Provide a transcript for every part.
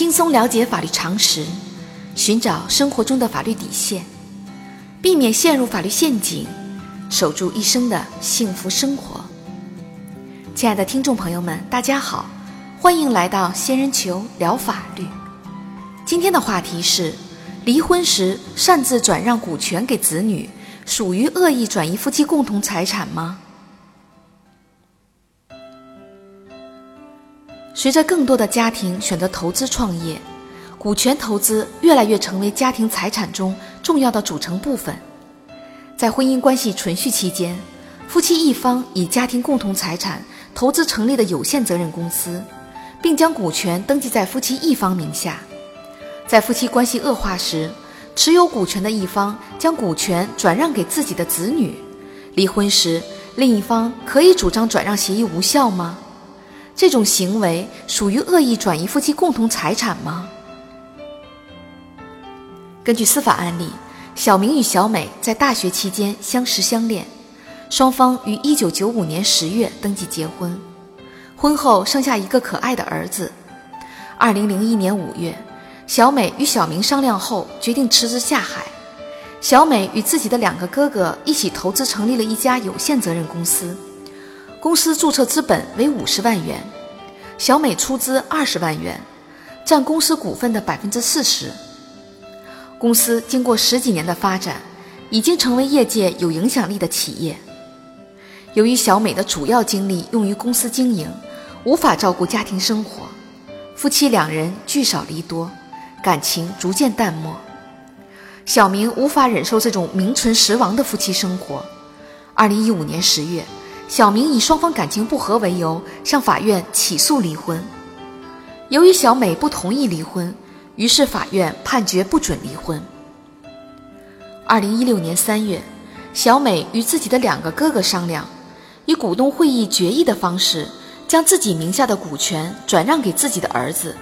轻松了解法律常识，寻找生活中的法律底线，避免陷入法律陷阱，守住一生的幸福生活。亲爱的听众朋友们，大家好，欢迎来到仙人球聊法律。今天的话题是：离婚时擅自转让股权给子女，属于恶意转移夫妻共同财产吗？随着更多的家庭选择投资创业，股权投资越来越成为家庭财产中重要的组成部分。在婚姻关系存续期间，夫妻一方以家庭共同财产投资成立的有限责任公司，并将股权登记在夫妻一方名下。在夫妻关系恶化时，持有股权的一方将股权转让给自己的子女。离婚时，另一方可以主张转让协议无效吗？这种行为属于恶意转移夫妻共同财产吗？根据司法案例，小明与小美在大学期间相识相恋，双方于1995年10月登记结婚，婚后生下一个可爱的儿子。2001年5月，小美与小明商量后决定辞职下海，小美与自己的两个哥哥一起投资成立了一家有限责任公司。公司注册资本为五十万元，小美出资二十万元，占公司股份的百分之四十。公司经过十几年的发展，已经成为业界有影响力的企业。由于小美的主要精力用于公司经营，无法照顾家庭生活，夫妻两人聚少离多，感情逐渐淡漠。小明无法忍受这种名存实亡的夫妻生活。二零一五年十月。小明以双方感情不和为由向法院起诉离婚，由于小美不同意离婚，于是法院判决不准离婚。二零一六年三月，小美与自己的两个哥哥商量，以股东会议决议的方式，将自己名下的股权转让给自己的儿子，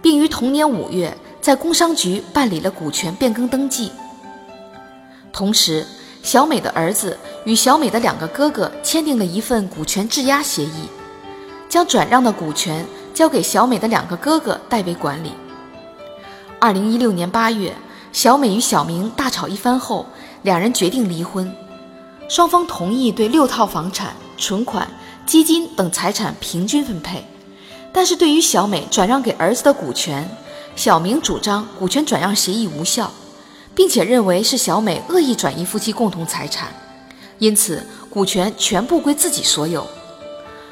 并于同年五月在工商局办理了股权变更登记，同时。小美的儿子与小美的两个哥哥签订了一份股权质押协议，将转让的股权交给小美的两个哥哥代为管理。二零一六年八月，小美与小明大吵一番后，两人决定离婚。双方同意对六套房产、存款、基金等财产平均分配，但是对于小美转让给儿子的股权，小明主张股权转让协议无效。并且认为是小美恶意转移夫妻共同财产，因此股权全部归自己所有。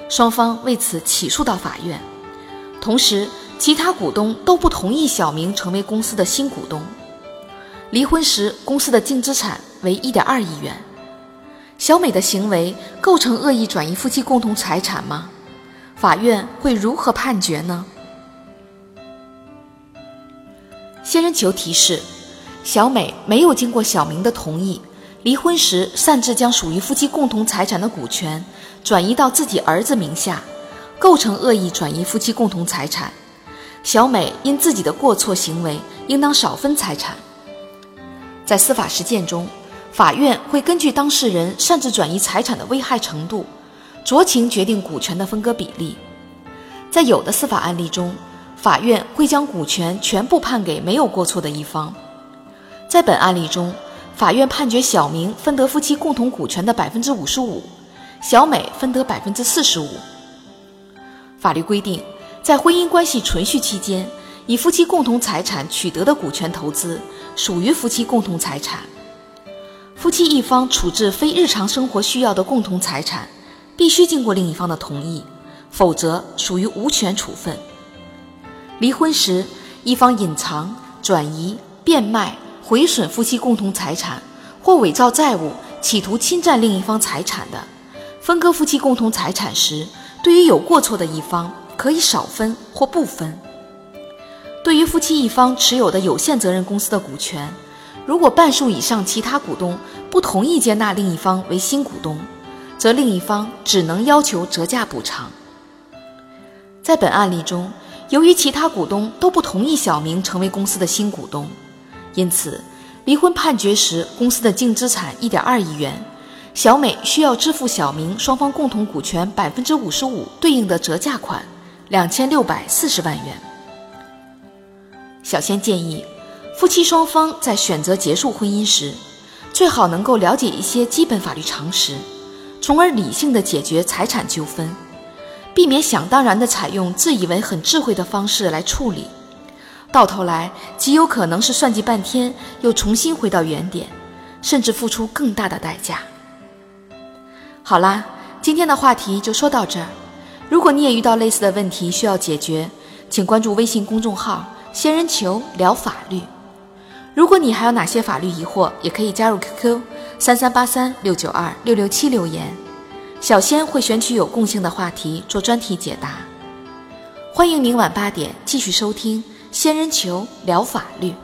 双方为此起诉到法院。同时，其他股东都不同意小明成为公司的新股东。离婚时，公司的净资产为一点二亿元。小美的行为构成恶意转移夫妻共同财产吗？法院会如何判决呢？仙人球提示。小美没有经过小明的同意，离婚时擅自将属于夫妻共同财产的股权转移到自己儿子名下，构成恶意转移夫妻共同财产。小美因自己的过错行为，应当少分财产。在司法实践中，法院会根据当事人擅自转移财产的危害程度，酌情决定股权的分割比例。在有的司法案例中，法院会将股权全部判给没有过错的一方。在本案例中，法院判决小明分得夫妻共同股权的百分之五十五，小美分得百分之四十五。法律规定，在婚姻关系存续期间，以夫妻共同财产取得的股权投资属于夫妻共同财产。夫妻一方处置非日常生活需要的共同财产，必须经过另一方的同意，否则属于无权处分。离婚时，一方隐藏、转移、变卖。毁损夫妻共同财产或伪造债务，企图侵占另一方财产的，分割夫妻共同财产时，对于有过错的一方，可以少分或不分。对于夫妻一方持有的有限责任公司的股权，如果半数以上其他股东不同意接纳另一方为新股东，则另一方只能要求折价补偿。在本案例中，由于其他股东都不同意小明成为公司的新股东。因此，离婚判决时，公司的净资产一点二亿元，小美需要支付小明双方共同股权百分之五十五对应的折价款两千六百四十万元。小仙建议，夫妻双方在选择结束婚姻时，最好能够了解一些基本法律常识，从而理性的解决财产纠纷，避免想当然的采用自以为很智慧的方式来处理，到头来极有可能是算计半天又重新回到原点，甚至付出更大的代价。好啦，今天的话题就说到这儿。如果你也遇到类似的问题需要解决，请关注微信公众号“仙人球聊法律”。如果你还有哪些法律疑惑，也可以加入 QQ 三三八三六九二六六七留言，小仙会选取有共性的话题做专题解答。欢迎明晚八点继续收听“仙人球聊法律”。